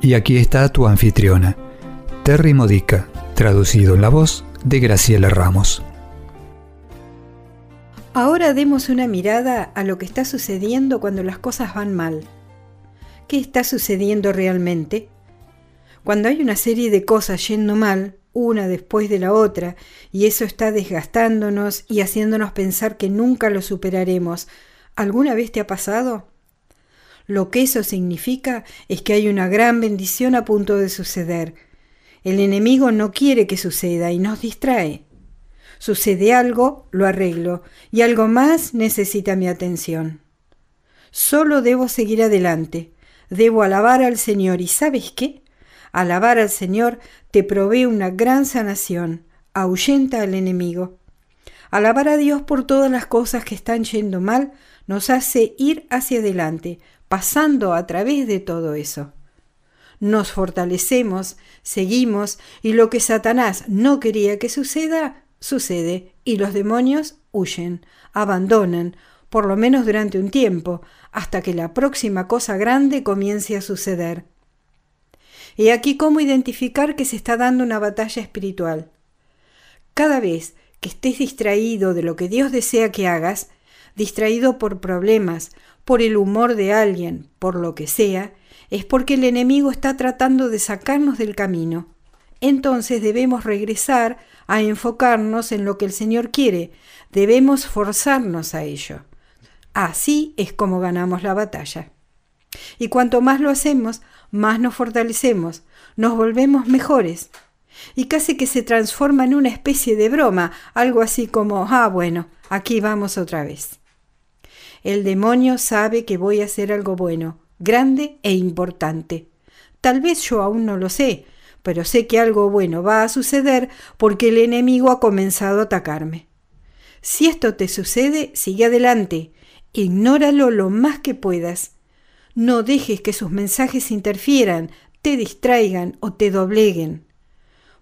Y aquí está tu anfitriona, Terry Modica, traducido en la voz de Graciela Ramos. Ahora demos una mirada a lo que está sucediendo cuando las cosas van mal. ¿Qué está sucediendo realmente? Cuando hay una serie de cosas yendo mal, una después de la otra, y eso está desgastándonos y haciéndonos pensar que nunca lo superaremos, ¿alguna vez te ha pasado? Lo que eso significa es que hay una gran bendición a punto de suceder. El enemigo no quiere que suceda y nos distrae. Sucede algo, lo arreglo, y algo más necesita mi atención. Solo debo seguir adelante, debo alabar al Señor, y ¿sabes qué? Alabar al Señor te provee una gran sanación, ahuyenta al enemigo. Alabar a Dios por todas las cosas que están yendo mal nos hace ir hacia adelante, pasando a través de todo eso. Nos fortalecemos, seguimos, y lo que Satanás no quería que suceda, sucede, y los demonios huyen, abandonan, por lo menos durante un tiempo, hasta que la próxima cosa grande comience a suceder. Y aquí cómo identificar que se está dando una batalla espiritual. Cada vez que estés distraído de lo que Dios desea que hagas, distraído por problemas, por el humor de alguien, por lo que sea, es porque el enemigo está tratando de sacarnos del camino. Entonces debemos regresar a enfocarnos en lo que el Señor quiere, debemos forzarnos a ello. Así es como ganamos la batalla. Y cuanto más lo hacemos, más nos fortalecemos, nos volvemos mejores. Y casi que se transforma en una especie de broma, algo así como, ah, bueno, aquí vamos otra vez. El demonio sabe que voy a hacer algo bueno, grande e importante. Tal vez yo aún no lo sé, pero sé que algo bueno va a suceder porque el enemigo ha comenzado a atacarme. Si esto te sucede, sigue adelante, ignóralo lo más que puedas. No dejes que sus mensajes interfieran, te distraigan o te dobleguen.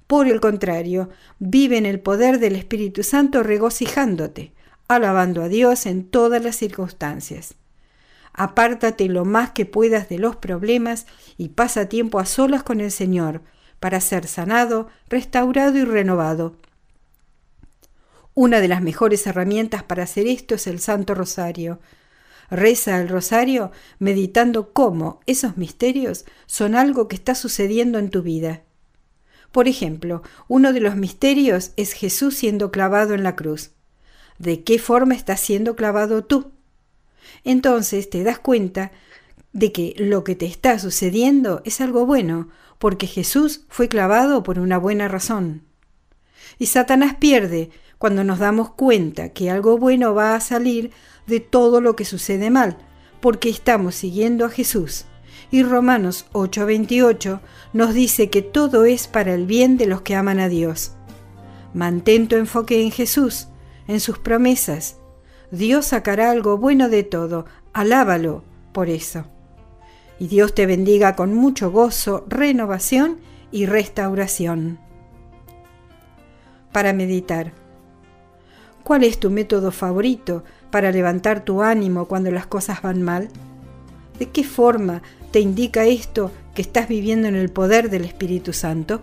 Por el contrario, vive en el poder del Espíritu Santo regocijándote alabando a Dios en todas las circunstancias. Apártate lo más que puedas de los problemas y pasa tiempo a solas con el Señor para ser sanado, restaurado y renovado. Una de las mejores herramientas para hacer esto es el Santo Rosario. Reza el Rosario meditando cómo esos misterios son algo que está sucediendo en tu vida. Por ejemplo, uno de los misterios es Jesús siendo clavado en la cruz de qué forma estás siendo clavado tú. Entonces te das cuenta de que lo que te está sucediendo es algo bueno, porque Jesús fue clavado por una buena razón. Y Satanás pierde cuando nos damos cuenta que algo bueno va a salir de todo lo que sucede mal, porque estamos siguiendo a Jesús. Y Romanos 8:28 nos dice que todo es para el bien de los que aman a Dios. Mantén tu enfoque en Jesús, en sus promesas. Dios sacará algo bueno de todo, alábalo por eso. Y Dios te bendiga con mucho gozo, renovación y restauración. Para meditar. ¿Cuál es tu método favorito para levantar tu ánimo cuando las cosas van mal? ¿De qué forma te indica esto que estás viviendo en el poder del Espíritu Santo?